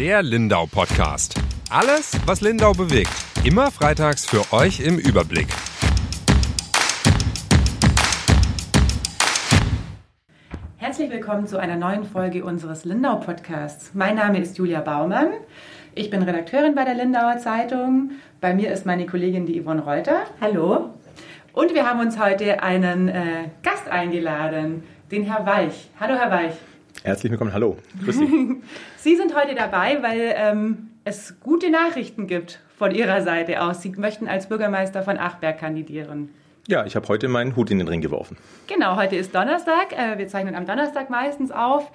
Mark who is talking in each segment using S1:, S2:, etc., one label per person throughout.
S1: Der Lindau Podcast. Alles, was Lindau bewegt. Immer freitags für euch im Überblick.
S2: Herzlich willkommen zu einer neuen Folge unseres Lindau Podcasts. Mein Name ist Julia Baumann. Ich bin Redakteurin bei der Lindauer Zeitung. Bei mir ist meine Kollegin die Yvonne Reuter.
S3: Hallo.
S2: Und wir haben uns heute einen äh, Gast eingeladen, den Herr Weich. Hallo, Herr Weich.
S4: Herzlich willkommen, hallo. Grüß Sie.
S2: Sie sind heute dabei, weil ähm, es gute Nachrichten gibt von Ihrer Seite aus. Sie möchten als Bürgermeister von Achberg kandidieren.
S4: Ja, ich habe heute meinen Hut in den Ring geworfen.
S2: Genau, heute ist Donnerstag. Äh, wir zeichnen am Donnerstag meistens auf.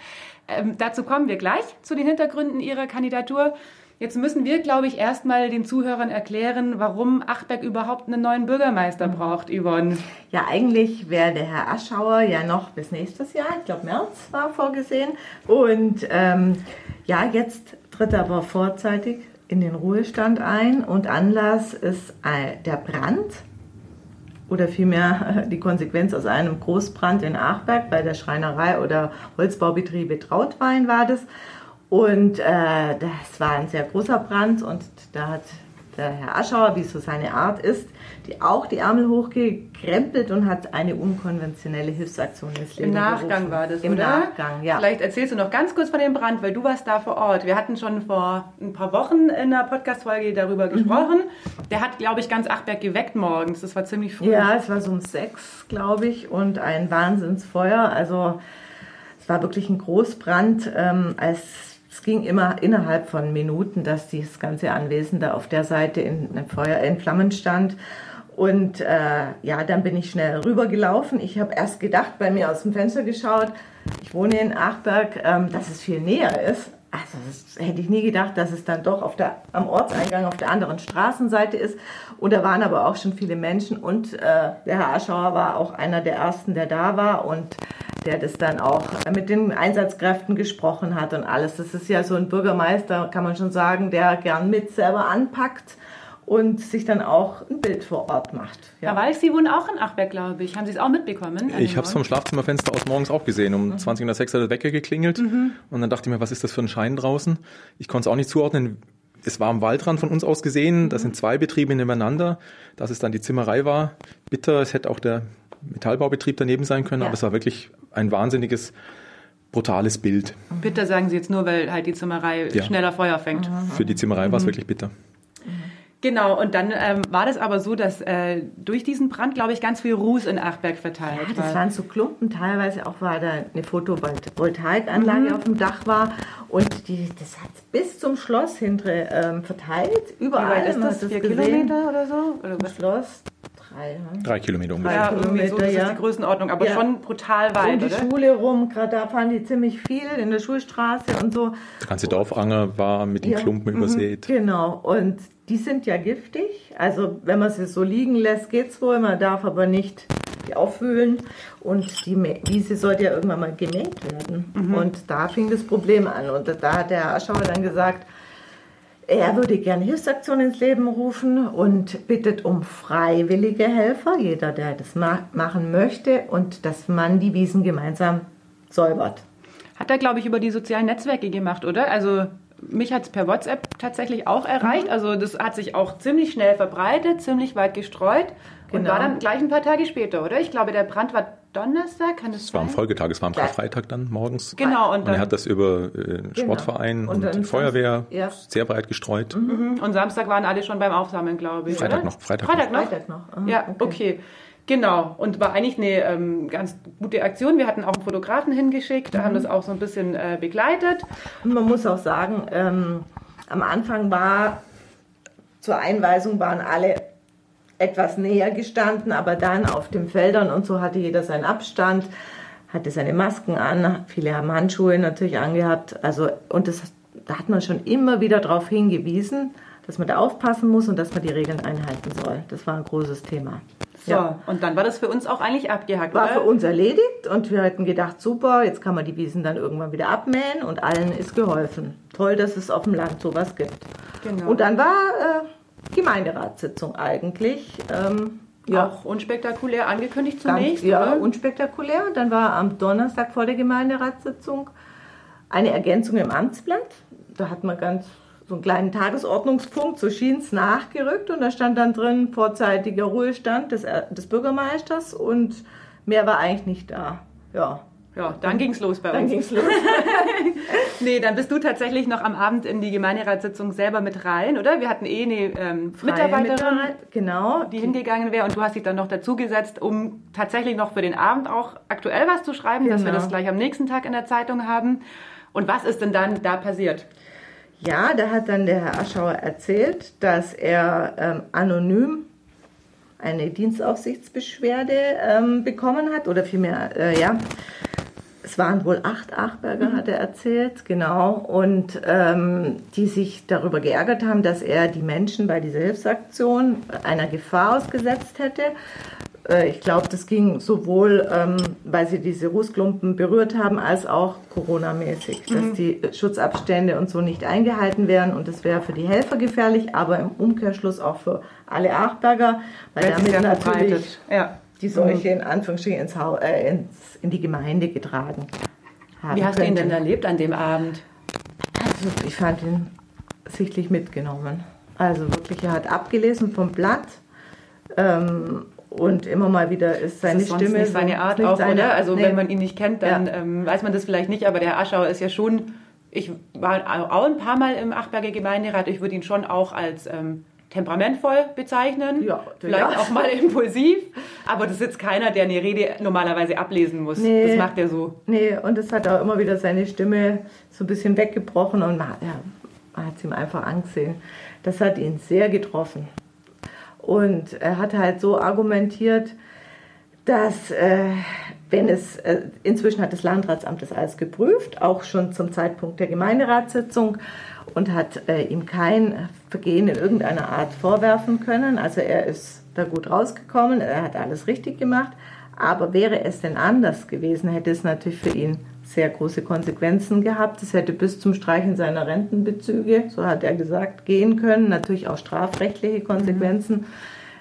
S2: Ähm, dazu kommen wir gleich zu den Hintergründen Ihrer Kandidatur. Jetzt müssen wir, glaube ich, erstmal den Zuhörern erklären, warum Achberg überhaupt einen neuen Bürgermeister braucht, Yvonne.
S3: Ja, eigentlich wäre der Herr Aschauer ja noch bis nächstes Jahr, ich glaube März war vorgesehen. Und ähm, ja, jetzt tritt er aber vorzeitig in den Ruhestand ein und Anlass ist äh, der Brand oder vielmehr die Konsequenz aus einem Großbrand in Achberg bei der Schreinerei oder Holzbaubetriebe Trautwein war das. Und äh, das war ein sehr großer Brand und da hat der Herr Aschauer, wie es so seine Art ist, die auch die Ärmel hochgekrempelt und hat eine unkonventionelle Hilfsaktion ins Leben
S2: Im Nachgang
S3: gerufen.
S2: war das,
S3: Im
S2: oder?
S3: Nachgang, ja.
S2: Vielleicht erzählst du noch ganz kurz von dem Brand, weil du warst da vor Ort. Wir hatten schon vor ein paar Wochen in einer Podcast-Folge darüber gesprochen. Der hat, glaube ich, ganz Achberg geweckt morgens. Das war ziemlich früh.
S3: Ja, es war so um sechs, glaube ich, und ein Wahnsinnsfeuer. Also es war wirklich ein Großbrand. Ähm, als, es ging immer innerhalb von Minuten, dass dieses ganze Anwesen da auf der Seite in, in Feuer, in Flammen stand. Und äh, ja, dann bin ich schnell rübergelaufen. Ich habe erst gedacht, bei mir aus dem Fenster geschaut, ich wohne in Achberg, ähm, dass es viel näher ist. Also das hätte ich nie gedacht, dass es dann doch auf der, am Ortseingang auf der anderen Straßenseite ist. Und da waren aber auch schon viele Menschen und äh, der Herr Aschauer war auch einer der ersten, der da war und der das dann auch mit den Einsatzkräften gesprochen hat und alles. Das ist ja so ein Bürgermeister, kann man schon sagen, der gern mit selber anpackt und sich dann auch ein Bild vor Ort macht.
S2: Herr Walch, Sie wohnen auch in Achberg, glaube ich. Haben Sie es auch mitbekommen?
S4: Ich habe es vom Schlafzimmerfenster aus morgens auch gesehen. Um 20 nach 6 hat der Wecker geklingelt. Und dann dachte ich mir, was ist das für ein Schein draußen? Ich konnte es auch nicht zuordnen. Es war am Waldrand von uns aus gesehen. Das sind zwei Betriebe nebeneinander. Dass es dann die Zimmerei war, bitter. Es hätte auch der Metallbaubetrieb daneben sein können.
S3: Ja.
S4: Aber es war wirklich ein wahnsinniges, brutales Bild.
S2: Bitte sagen Sie jetzt nur, weil halt die Zimmerei
S4: Ja.
S2: schneller Feuer fängt.
S4: Für die Zimmerei war es wirklich bitter.
S2: Genau, und dann ähm, war das aber so, dass äh, durch diesen Brand, glaube ich, ganz viel Ruß in Achberg verteilt
S3: Ja, das
S2: war.
S3: waren so Klumpen, teilweise auch war da eine Photovoltaikanlage auf dem Dach war und die, das hat bis zum Schloss hintere ähm, verteilt,
S2: Wie
S3: überall.
S2: weit ist das? Vier
S3: gesehen.
S2: Kilometer oder so? Oder?
S3: Schloss, drei. hm?
S4: Drei Kilometer ungefähr.
S2: Ja, irgendwie so, das
S3: ja.
S2: ist die Größenordnung, aber
S3: Ja.
S2: schon brutal
S3: Um
S2: weit,
S3: die
S2: oder?
S3: Schule rum, gerade da fahren die ziemlich viel in der Schulstraße und so.
S4: Der ganze Dorfanger war mit den
S3: Ja.
S4: Klumpen übersät.
S3: Genau, und die sind ja giftig. Also wenn man sie so liegen lässt, geht's wohl. Man darf aber nicht die aufwühlen. Und die Wiese sollte ja irgendwann mal gemäht werden. Und da fing das Problem an. Und da hat der Herr Aschauer dann gesagt, er würde gerne Hilfsaktionen ins Leben rufen und bittet um freiwillige Helfer, jeder, der das ma machen möchte, und dass man die Wiesen gemeinsam säubert.
S2: Hat er, glaube ich, über die sozialen Netzwerke gemacht, oder? Also mich hat es per WhatsApp tatsächlich auch
S3: Mhm.
S2: erreicht. Also das hat sich auch ziemlich schnell verbreitet, ziemlich weit gestreut und
S3: Genau.
S2: war dann gleich ein paar Tage später, oder? Ich glaube, der Brand war Donnerstag, kann das
S4: Es war am
S2: sein?
S4: Folgetag, es war am
S3: Ja.
S4: Karfreitag dann morgens.
S2: Genau, und
S4: Und er
S2: dann
S4: hat das über äh, Sportverein
S3: Und
S4: und,
S3: dann
S4: Feuerwehr
S3: ja.
S4: sehr breit gestreut.
S2: Mhm. Und Samstag waren alle schon beim Aufsammeln, glaube ich.
S4: Freitag
S2: oder?
S4: noch, Freitag
S2: Freitag noch.
S3: Freitag noch. Aha,
S2: Ja, okay. Genau. Und war eigentlich eine ähm, ganz gute Aktion. Wir hatten auch einen Fotografen hingeschickt,
S3: Mhm.
S2: haben das auch so ein bisschen äh, begleitet.
S3: Und man muss auch sagen, ähm, am Anfang war zur Einweisung waren alle etwas näher gestanden, aber dann auf den Feldern und so hatte jeder seinen Abstand, hatte seine Masken an, viele haben Handschuhe natürlich angehabt. Also und das, da hat man schon immer wieder darauf hingewiesen, dass man da aufpassen muss und dass man die Regeln einhalten soll. Das war ein großes Thema.
S2: So, und dann war das für uns auch eigentlich abgehakt,
S3: War
S2: oder?
S3: für uns erledigt und wir hätten gedacht, super, jetzt kann man die Wiesen dann irgendwann wieder abmähen und allen ist geholfen. Toll, dass es auf dem Land sowas gibt.
S2: Genau.
S3: Und dann war äh, Gemeinderatssitzung eigentlich. Ähm, ja,
S2: Auch unspektakulär angekündigt
S3: ganz,
S2: zunächst,
S3: ja,
S2: oder?
S3: unspektakulär. Und dann war am Donnerstag vor der Gemeinderatssitzung eine Ergänzung im Amtsblatt. da hat man ganz so einen kleinen Tagesordnungspunkt, so schien es nachgerückt und da stand dann drin vorzeitiger Ruhestand des, des Bürgermeisters und mehr war eigentlich nicht da. Ja,
S2: ja, dann ging's los bei
S3: dann
S2: uns.
S3: ging's los.
S2: nee, dann bist du tatsächlich noch am Abend in die Gemeinderatssitzung selber mit rein, oder? Wir hatten eh eine ähm, Mitarbeiterin,
S3: Mitarbeit- genau.
S2: die hingegangen wäre und du hast dich dann noch dazugesetzt, um tatsächlich noch für den Abend auch aktuell was zu schreiben, dass wir
S3: Genau.
S2: das gleich am nächsten Tag in der Zeitung haben. Und was ist denn dann da passiert?
S3: Ja, da hat dann der Herr Aschauer erzählt, dass er ähm, anonym eine Dienstaufsichtsbeschwerde ähm, bekommen hat, oder vielmehr, äh, ja, es waren wohl acht Achberger, hat er erzählt, genau, und ähm, die sich darüber geärgert haben, dass er die Menschen bei dieser Hilfsaktion einer Gefahr ausgesetzt hätte. Äh, Ich glaube, das ging sowohl, ähm, weil sie diese Rußklumpen berührt haben, als auch Corona-mäßig, dass die Schutzabstände und so nicht eingehalten werden. Und das wäre für die Helfer gefährlich, aber im Umkehrschluss auch für alle Achberger, weil,
S2: Weil
S3: damit natürlich.
S2: Ja.
S3: Die Seuche in Anführungsstrichen ins äh, ins, in die Gemeinde getragen haben
S2: Wie hast du ihn
S3: könnte.
S2: denn erlebt an dem Abend?
S3: Also ich fand ihn sichtlich mitgenommen. Also wirklich, er hat abgelesen vom Blatt ähm, und immer mal wieder ist seine
S2: ist
S3: Stimme.
S2: nicht seine Art auch,
S3: seine
S2: oder? Also
S3: nee.
S2: wenn man ihn nicht kennt, dann
S3: Ja.
S2: ähm, weiß man das vielleicht nicht, aber der Aschauer ist ja schon, ich war auch ein paar Mal im Achberger Gemeinderat, ich würde ihn schon auch als ähm, temperamentvoll bezeichnen,
S3: Ja,
S2: vielleicht
S3: ja.
S2: auch mal impulsiv, aber das ist jetzt keiner, der eine Rede normalerweise ablesen muss.
S3: Nee.
S2: Das macht er so.
S3: Nee, und es hat auch immer wieder seine Stimme so ein bisschen weggebrochen und man, ja, man hat es ihm einfach angesehen. Das hat ihn sehr getroffen. Und er hat halt so argumentiert, dass äh, wenn es, äh, inzwischen hat das Landratsamt das alles geprüft, auch schon zum Zeitpunkt der Gemeinderatssitzung und hat äh, ihm kein Vergehen in irgendeiner Art vorwerfen können. Also er ist da gut rausgekommen, er hat alles richtig gemacht. Aber wäre es denn anders gewesen, hätte es natürlich für ihn sehr große Konsequenzen gehabt. Es hätte bis zum Streichen seiner Rentenbezüge, so hat er gesagt, gehen können. Natürlich auch strafrechtliche Konsequenzen.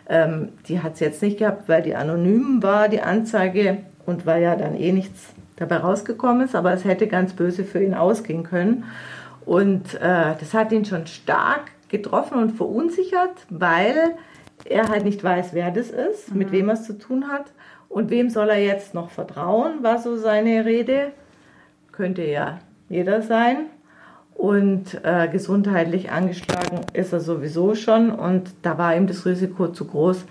S3: Ähm, die hat es jetzt nicht gehabt, weil die anonym war, die Anzeige, und weil ja dann eh nichts dabei rausgekommen ist. Aber es hätte ganz böse für ihn ausgehen können. Und äh, das hat ihn schon stark getroffen und verunsichert, weil er halt nicht weiß, wer das ist, mit wem er es zu tun hat. Und wem soll er jetzt noch vertrauen, war so seine Rede. Könnte ja jeder sein. Und äh, gesundheitlich angeschlagen ist er sowieso schon. Und da war ihm das Risiko zu groß,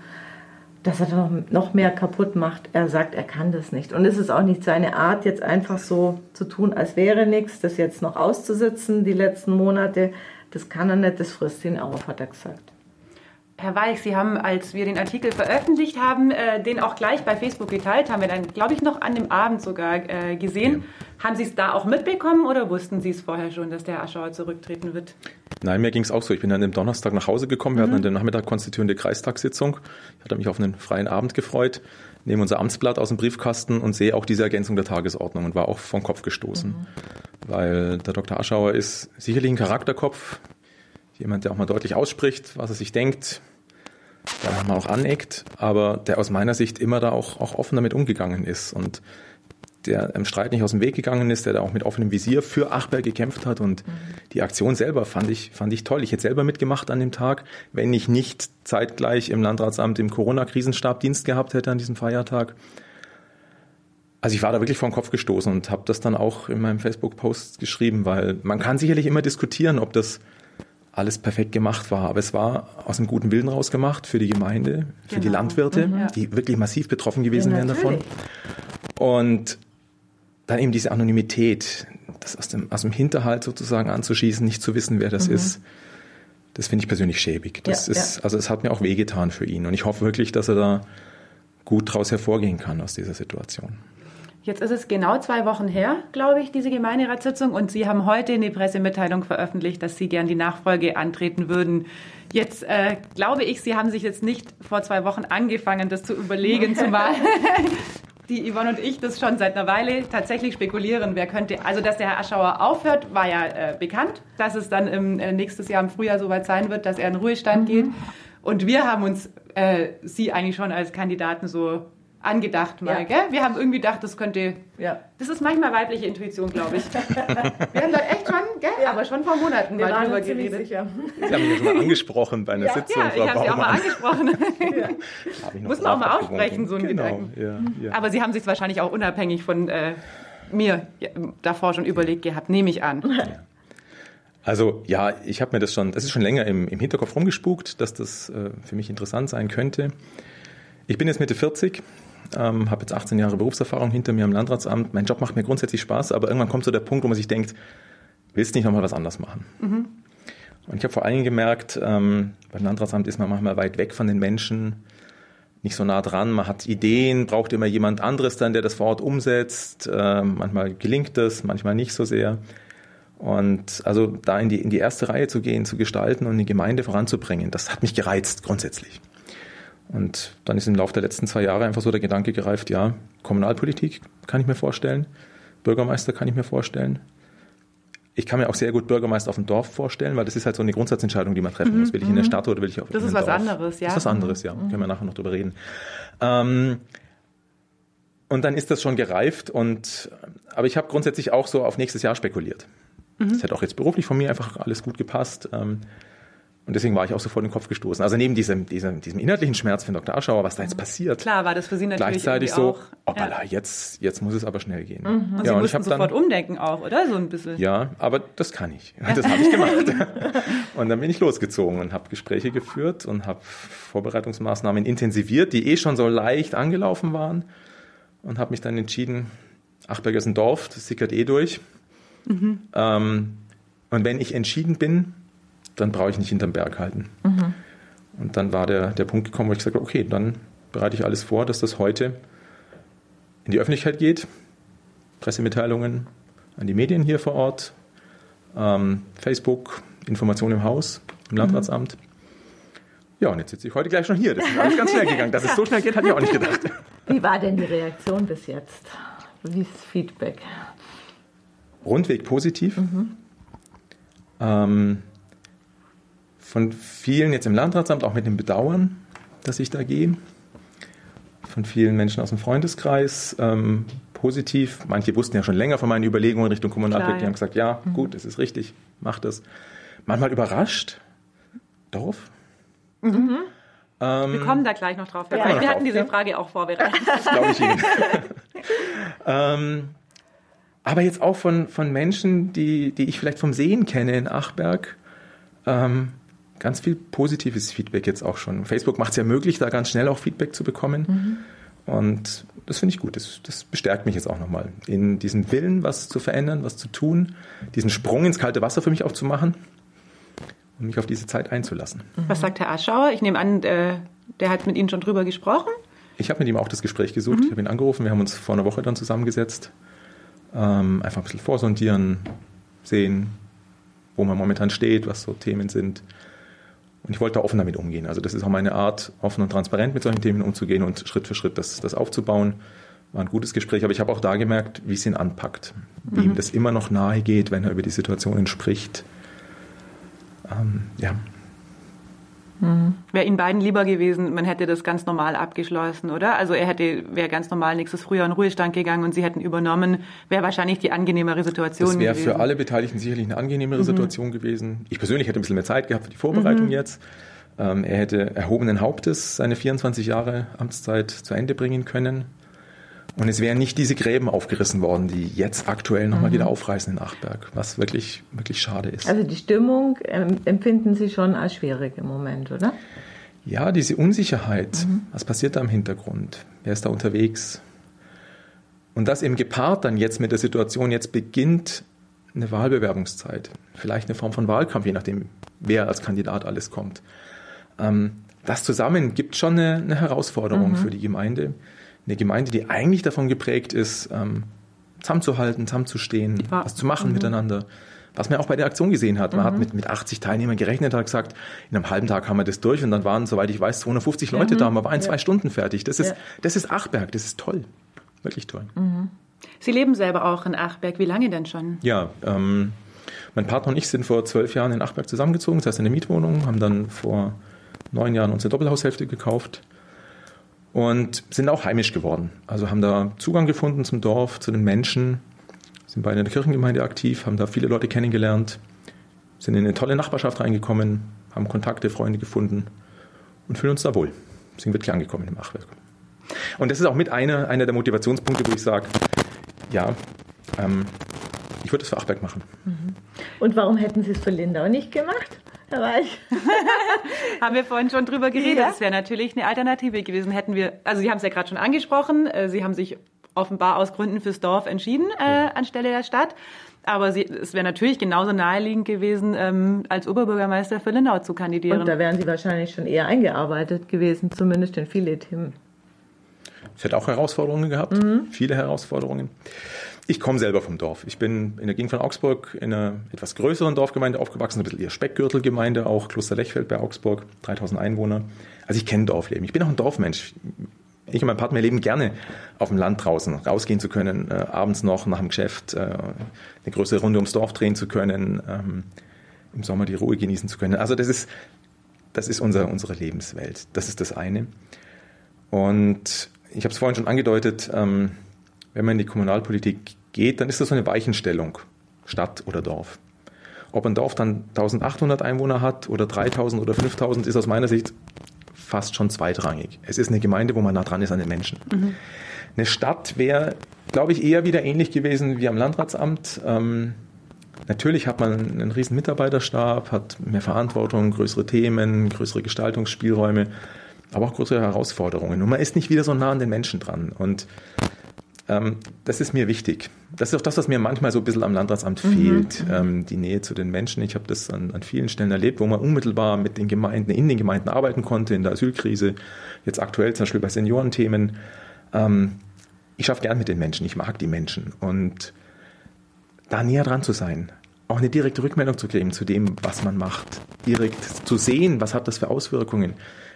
S3: dass er noch, noch mehr kaputt macht. Er sagt, er kann das nicht. Und es ist auch nicht seine Art, jetzt einfach so zu tun, als wäre nichts, das jetzt noch auszusitzen, die letzten Monate. Das kann er nicht, das frisst ihn auf, hat er gesagt.
S2: Herr Weich, Sie haben, als wir den Artikel veröffentlicht haben, äh, den auch gleich bei Facebook geteilt, haben wir dann, glaube ich, noch an dem Abend sogar äh, gesehen. Haben Sie es da auch mitbekommen oder wussten Sie es vorher schon, dass der Aschauer zurücktreten wird?
S4: Nein, mir ging es auch so. Ich bin dann am Donnerstag nach Hause gekommen. Wir hatten an dem Nachmittag konstituierende Kreistagssitzung. Ich hatte mich auf einen freien Abend gefreut, nehme unser Amtsblatt aus dem Briefkasten und sehe auch diese Ergänzung der Tagesordnung und war auch vom Kopf gestoßen. Weil der Dr. Aschauer ist sicherlich ein Charakterkopf, jemand, der auch mal deutlich ausspricht, was er sich denkt, der mal auch aneckt, aber der aus meiner Sicht immer da auch, auch offen damit umgegangen ist und der im Streit nicht aus dem Weg gegangen ist, der da auch mit offenem Visier für Achberg gekämpft hat und die Aktion selber fand ich, fand ich toll. Ich hätte selber mitgemacht an dem Tag, wenn ich nicht zeitgleich im Landratsamt im Corona-Krisenstab Dienst gehabt hätte an diesem Feiertag. Also ich war da wirklich vor den Kopf gestoßen und habe das dann auch in meinem Facebook-Post geschrieben, weil man kann sicherlich immer diskutieren, ob das alles perfekt gemacht war, aber es war aus einem guten Willen raus gemacht für die Gemeinde, für die
S2: Genau.
S4: Landwirte,
S2: Mhm, ja.
S4: die wirklich massiv betroffen gewesen
S3: Ja,
S4: wären davon. Und dann eben diese Anonymität, das aus dem, aus dem Hinterhalt sozusagen anzuschießen, nicht zu wissen, wer das ist, das finde ich persönlich schäbig. Das
S3: Ja,
S4: ist, also es hat mir auch wehgetan für ihn. Und ich hoffe wirklich, dass er da gut draus hervorgehen kann aus dieser Situation.
S2: Jetzt ist es genau zwei Wochen her, glaube ich, diese Gemeinderatssitzung. Und Sie haben heute eine Pressemitteilung veröffentlicht, dass Sie gern die Nachfolge antreten würden. Jetzt äh, glaube ich, Sie haben sich jetzt nicht vor zwei Wochen angefangen, das zu überlegen, zumal die Yvonne und ich das schon seit einer Weile tatsächlich spekulieren, wer könnte. Also, dass der Herr Aschauer aufhört, war ja äh, bekannt. Dass es dann im, äh, nächstes Jahr im Frühjahr soweit sein wird, dass er in Ruhestand geht. Und wir haben uns äh, Sie eigentlich schon als Kandidaten so angedacht mal,
S3: Ja.
S2: gell? Wir haben irgendwie gedacht, das könnte.
S3: Ja.
S2: Das ist manchmal weibliche Intuition, glaube ich. wir haben da echt schon, gell? Aber schon vor Monaten
S3: Wir
S2: mal
S3: waren
S2: drüber geredet.
S3: sicher.
S4: Sie haben mich ja schon mal angesprochen bei einer Sitzung,
S2: Ja, ich habe sie auch mal angesprochen.
S4: Noch
S2: Muss man auch mal aussprechen, so einen
S4: genau,
S2: Gedanken.
S4: Ja, ja.
S2: Aber Sie haben sich wahrscheinlich auch unabhängig von äh, mir ja, davor schon überlegt gehabt, nehme ich an.
S4: Also ja, ich habe mir das schon, das ist schon länger im, im Hinterkopf rumgespukt, dass das äh, für mich interessant sein könnte. Ich bin jetzt Mitte 40, ähm, habe jetzt 18 Jahre Berufserfahrung hinter mir im Landratsamt. Mein Job macht mir grundsätzlich Spaß, aber irgendwann kommt so der Punkt, wo man sich denkt, willst du nicht nochmal was anderes machen? Und ich habe vor allen Dingen gemerkt, ähm, beim Landratsamt ist man manchmal weit weg von den Menschen, nicht so nah dran. Man hat Ideen, braucht immer jemand anderes dann, der das vor Ort umsetzt. Ähm, manchmal gelingt das, manchmal nicht so sehr. Und also da in die, in die erste Reihe zu gehen, zu gestalten und die Gemeinde voranzubringen, das hat mich gereizt grundsätzlich. Und dann ist im Laufe der letzten zwei Jahre einfach so der Gedanke gereift, ja, Kommunalpolitik kann ich mir vorstellen, Bürgermeister kann ich mir vorstellen. Ich kann mir auch sehr gut Bürgermeister auf dem Dorf vorstellen, weil das ist halt so eine Grundsatzentscheidung, die man treffen muss. Will ich in der Stadt oder will ich auf
S2: Das
S4: in
S2: ist
S4: einem
S2: was
S4: Dorf?
S2: anderes, ja.
S4: Das ist was anderes, ja. Können wir nachher noch drüber reden. Ähm, und dann ist das schon gereift und aber ich habe grundsätzlich auch so auf nächstes Jahr spekuliert. Das hätte auch jetzt beruflich von mir einfach alles gut gepasst. Ähm, und deswegen war ich auch so vor den Kopf gestoßen. Also neben diesem, diesem, diesem inhaltlichen Schmerz von Dr. Aschauer, was da jetzt passiert,
S2: Klar war das für Sie natürlich
S4: gleichzeitig so,
S2: auch. ja.
S4: jetzt, jetzt muss es aber schnell gehen.
S2: Und Sie
S4: Ja, und ich
S2: mussten
S4: habe
S2: sofort
S4: dann,
S2: umdenken auch, oder? So ein bisschen.
S4: ja, aber das kann ich. Das habe ich gemacht. Und dann bin ich losgezogen und habe Gespräche geführt und habe Vorbereitungsmaßnahmen intensiviert, die eh schon so leicht angelaufen waren. Und habe mich dann entschieden, Achberg ist ein Dorf, das sickert eh durch. Ähm, und wenn ich entschieden bin, dann brauche ich nicht hinterm Berg halten. Und dann war der, der Punkt gekommen, wo ich gesagt habe, okay, dann bereite ich alles vor, dass das heute in die Öffentlichkeit geht. Pressemitteilungen an die Medien hier vor Ort, ähm, Facebook, Information im Haus, im Landratsamt. Ja, und jetzt sitze ich heute gleich schon hier. Das ist alles ganz schnell gegangen. Dass es so schnell geht, hatte ich auch nicht gedacht.
S3: Wie war denn die Reaktion bis jetzt? Wie ist das Feedback?
S4: Rundweg positiv. Ähm, von vielen jetzt im Landratsamt, auch mit dem Bedauern, dass ich da gehe. Von vielen Menschen aus dem Freundeskreis ähm, positiv. Manche wussten ja schon länger von meinen Überlegungen Richtung Kommunalpolitik. Die haben gesagt, ja, gut, es ist richtig, mach das. Manchmal überrascht. Dorf?
S2: Wir kommen da gleich noch drauf.
S3: Ja.
S2: Wir hatten
S4: drauf,
S2: diese
S4: ja.
S2: Frage auch vorbereitet.
S4: Das glaube ich Ihnen. ähm, aber jetzt auch von, von Menschen, die, die ich vielleicht vom Sehen kenne in Achberg. Ähm, ganz viel positives Feedback jetzt auch schon. Facebook macht es ja möglich, da ganz schnell auch Feedback zu bekommen. Und das finde ich gut. Das, das bestärkt mich jetzt auch nochmal in diesem Willen, was zu verändern, was zu tun, diesen Sprung ins kalte Wasser für mich auch zu machen und mich auf diese Zeit einzulassen.
S2: Was sagt Herr Aschauer? Ich nehme an, der hat mit Ihnen schon drüber gesprochen.
S4: Ich habe mit ihm auch das Gespräch gesucht. Ich habe ihn angerufen. Wir haben uns vor einer Woche dann zusammengesetzt. Ähm, einfach ein bisschen vorsondieren, sehen, wo man momentan steht, was so Themen sind. Und ich wollte offen damit umgehen. Also das ist auch meine Art, offen und transparent mit solchen Themen umzugehen und Schritt für Schritt das, das aufzubauen. War ein gutes Gespräch, aber ich habe auch da gemerkt, wie es ihn anpackt. Wie ihm das immer noch nahe geht, wenn er über die Situationen spricht. Ähm, ja,
S2: Wäre Ihnen beiden lieber gewesen, man hätte das ganz normal abgeschlossen, oder? Also er hätte, wäre ganz normal nächstes Frühjahr in Ruhestand gegangen und Sie hätten übernommen, wäre wahrscheinlich die angenehmere Situation
S4: Das wäre
S2: gewesen.
S4: für alle Beteiligten sicherlich eine angenehmere Situation gewesen. Ich persönlich hätte ein bisschen mehr Zeit gehabt für die Vorbereitung jetzt. Ähm, er hätte erhobenen Hauptes seine 24 Jahre Amtszeit zu Ende bringen können. Und es wären nicht diese Gräben aufgerissen worden, die jetzt aktuell nochmal wieder aufreißen in Achberg, was wirklich, wirklich schade ist.
S3: Also die Stimmung ähm, empfinden Sie schon als schwierig im Moment, oder?
S4: Ja, diese Unsicherheit. Was passiert da im Hintergrund? Wer ist da unterwegs? Und das eben gepaart dann jetzt mit der Situation, jetzt beginnt eine Wahlbewerbungszeit. Vielleicht eine Form von Wahlkampf, je nachdem, wer als Kandidat alles kommt. Ähm, das zusammen gibt schon eine, eine Herausforderung für die Gemeinde. Eine Gemeinde, die eigentlich davon geprägt ist, ähm, zusammenzuhalten, zusammenzustehen,
S2: Ja.
S4: was zu machen miteinander. Was man auch bei der Aktion gesehen hat. Man hat mit, mit 80 Teilnehmern gerechnet, hat gesagt, in einem halben Tag haben wir das durch und dann waren, soweit ich weiß, 250 Leute da. Man war in zwei Stunden fertig. Das ist,
S3: Ja.
S4: das ist Achberg, das ist toll. Wirklich toll.
S2: Sie leben selber auch in Achberg. Wie lange denn schon?
S4: Ja, ähm, mein Partner und ich sind vor zwölf Jahren in Achberg zusammengezogen, das heißt in eine Mietwohnung, haben dann vor neun Jahren unsere Doppelhaushälfte gekauft und sind auch heimisch geworden. Also haben da Zugang gefunden zum Dorf, zu den Menschen, sind bei einer Kirchengemeinde aktiv, haben da viele Leute kennengelernt, sind in eine tolle Nachbarschaft reingekommen, haben Kontakte, Freunde gefunden und fühlen uns da wohl. Sind wirklich angekommen im Achwerk. Und das ist auch mit einer, einer der Motivationspunkte, wo ich sage, ja, ähm, ich würde es für Achberg machen.
S3: Und warum hätten Sie es für Lindau nicht gemacht? Herr Weich?
S2: haben wir vorhin schon drüber geredet. Ja? Das wäre natürlich eine Alternative gewesen. Hätten wir, also Sie haben es ja gerade schon angesprochen, äh, Sie haben sich offenbar aus Gründen fürs Dorf entschieden äh, anstelle der Stadt. Aber sie, es wäre natürlich genauso naheliegend gewesen, ähm, als Oberbürgermeister für Lindau zu kandidieren.
S3: Und da wären Sie wahrscheinlich schon eher eingearbeitet gewesen, zumindest in viele Themen.
S4: Es hat auch Herausforderungen gehabt, mhm. viele Herausforderungen. Ich komme selber vom Dorf. Ich bin in der Gegend von Augsburg in einer etwas größeren Dorfgemeinde aufgewachsen, ein bisschen eher Speckgürtelgemeinde, auch Kloster Lechfeld bei Augsburg, 3000 Einwohner. Also ich kenne Dorfleben. Ich bin auch ein Dorfmensch. Ich und mein Partner leben gerne auf dem Land draußen, rausgehen zu können, äh, abends noch nach dem Geschäft äh, eine größere Runde ums Dorf drehen zu können, ähm, im Sommer die Ruhe genießen zu können. Also das ist, das ist unser, unsere Lebenswelt. Das ist das eine. Und ich habe es vorhin schon angedeutet, ähm, wenn man in die Kommunalpolitik geht, dann ist das so eine Weichenstellung, Stadt oder Dorf. Ob ein Dorf dann 1800 Einwohner hat oder 3000 oder 5000, ist aus meiner Sicht fast schon zweitrangig. Es ist eine Gemeinde, wo man nah dran ist an den Menschen. Mhm. Eine Stadt wäre, glaube ich, eher wieder ähnlich gewesen wie am Landratsamt. Ähm, natürlich hat man einen riesen Mitarbeiterstab, hat mehr Verantwortung, größere Themen, größere Gestaltungsspielräume, aber auch größere Herausforderungen. Und man ist nicht wieder so nah an den Menschen dran. Und das ist mir wichtig. Das ist auch das, was mir manchmal so ein bisschen am Landratsamt mhm. fehlt, ähm, die Nähe zu den Menschen. Ich habe das an, an, vielen Stellen erlebt, wo man unmittelbar mit den Gemeinden, in den Gemeinden arbeiten konnte, in der Asylkrise, jetzt aktuell zum Beispiel bei Seniorenthemen. Ähm, ich schaffe gern mit den Menschen, ich mag die Menschen. Und da näher dran zu sein, auch eine direkte Rückmeldung zu geben zu dem, was man macht, direkt zu sehen, was hat das für Auswirkungen,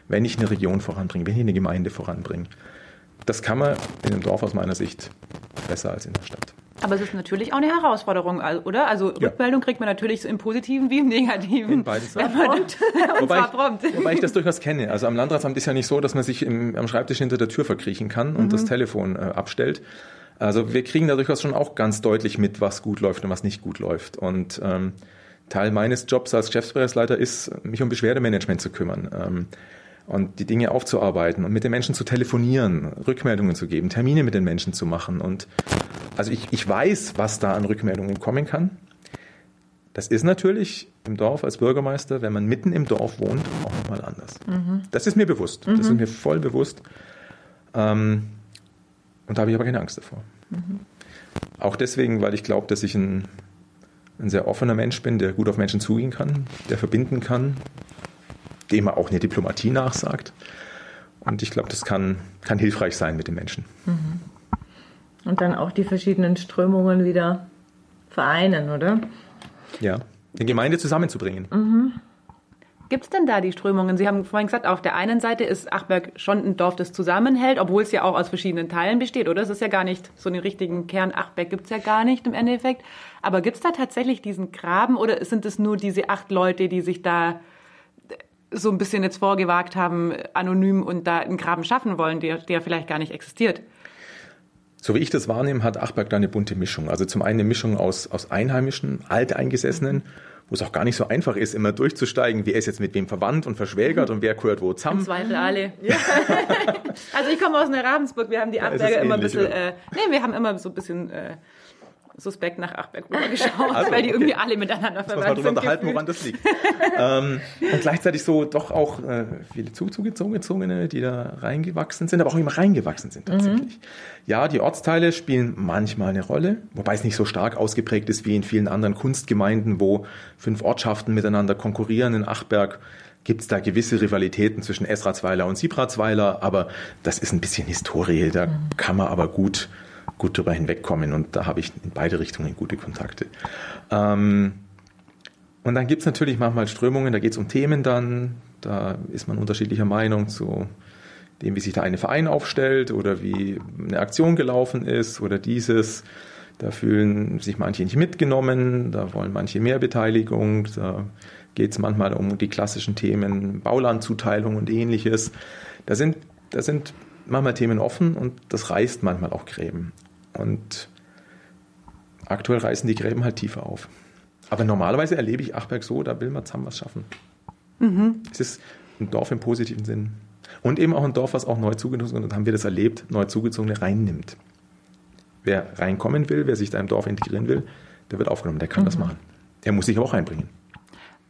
S4: wenn ich eine Region voranbringe, wenn ich eine Gemeinde voranbringe das kann man in einem Dorf aus meiner Sicht besser als in der Stadt.
S2: Aber es ist natürlich auch eine Herausforderung, oder? Also ja. Rückmeldung kriegt man natürlich so im Positiven wie im Negativen. In
S4: beides wenn man prompt. wobei, ich, wobei ich das durchaus kenne. Also am Landratsamt ist ja nicht so, dass man sich im, am Schreibtisch hinter der Tür verkriechen kann und mhm. das Telefon äh, abstellt. Also wir kriegen da durchaus schon auch ganz deutlich mit, was gut läuft und was nicht gut läuft. Und ähm, Teil meines Jobs als Geschäftsbereichsleiter ist, mich um Beschwerdemanagement zu kümmern. Ähm, und die Dinge aufzuarbeiten und mit den Menschen zu telefonieren, Rückmeldungen zu geben, Termine mit den Menschen zu machen. Und also ich, ich weiß, was da an Rückmeldungen kommen kann. Das ist natürlich im Dorf als Bürgermeister, wenn man mitten im Dorf wohnt, auch nochmal anders. Mhm. Das ist mir bewusst. Mhm. Das ist mir voll bewusst. Ähm, und da habe ich aber keine Angst davor. Mhm. Auch deswegen, weil ich glaube, dass ich ein, ein sehr offener Mensch bin, der gut auf Menschen zugehen kann, der verbinden kann, dem er auch eine Diplomatie nachsagt. Und ich glaube, das kann, kann hilfreich sein mit den Menschen. Mhm.
S3: Und dann auch die verschiedenen Strömungen wieder vereinen, oder?
S4: Ja, die Gemeinde zusammenzubringen.
S2: Mhm. Gibt es denn da die Strömungen? Sie haben vorhin gesagt, auf der einen Seite ist Achberg schon ein Dorf, das zusammenhält, obwohl es ja auch aus verschiedenen Teilen besteht, oder? Es ist ja gar nicht so einen richtigen Kern Achberg gibt es ja gar nicht im Endeffekt. Aber gibt es da tatsächlich diesen Graben oder sind es nur diese acht Leute, die sich da so ein bisschen jetzt vorgewagt haben, anonym und da einen Graben schaffen wollen, der, der vielleicht gar nicht existiert.
S4: So wie ich das wahrnehme, hat Achberg da eine bunte Mischung. Also zum einen eine Mischung aus, aus Einheimischen, Alteingesessenen, wo es auch gar nicht so einfach ist, immer durchzusteigen, wer ist jetzt mit wem verwandt und verschwägert und wer gehört wo zusammen.
S2: Im Zweifel alle. Ja. also ich komme aus Ravensburg, wir haben die Achberger immer ein bisschen, äh, nee, wir haben immer so ein bisschen äh, suspekt nach Achberg geschaut, also, weil die okay. irgendwie alle miteinander verwandt sind.
S4: Mal unterhalten, woran das liegt. ähm, und gleichzeitig so doch auch äh, viele Zuzugezogene, die da reingewachsen sind, aber auch immer reingewachsen sind tatsächlich. Mhm. Ja, die Ortsteile spielen manchmal eine Rolle, wobei es nicht so stark ausgeprägt ist wie in vielen anderen Kunstgemeinden, wo fünf Ortschaften miteinander konkurrieren. In Achberg gibt es da gewisse Rivalitäten zwischen Esratzweiler und Sibratzweiler, aber das ist ein bisschen Historie, da mhm. kann man aber gut gut darüber hinwegkommen und da habe ich in beide Richtungen gute Kontakte. Ähm, und dann gibt es natürlich manchmal Strömungen, da geht es um Themen dann, da ist man unterschiedlicher Meinung zu dem, wie sich da eine Verein aufstellt oder wie eine Aktion gelaufen ist oder dieses. Da fühlen sich manche nicht mitgenommen, da wollen manche mehr Beteiligung, da geht es manchmal um die klassischen Themen Baulandzuteilung und ähnliches. Da sind, da sind manchmal Themen offen und das reißt manchmal auch Gräben. Und aktuell reißen die Gräben halt tiefer auf. Aber normalerweise erlebe ich Achberg so, da will man zusammen was schaffen. Mhm. Es ist ein Dorf im positiven Sinn. Und eben auch ein Dorf, was auch neu zugezogen, und haben wir das erlebt, neu zugezogene reinnimmt. Wer reinkommen will, wer sich da im Dorf integrieren will, der wird aufgenommen, der kann mhm. das machen. Der muss sich auch einbringen.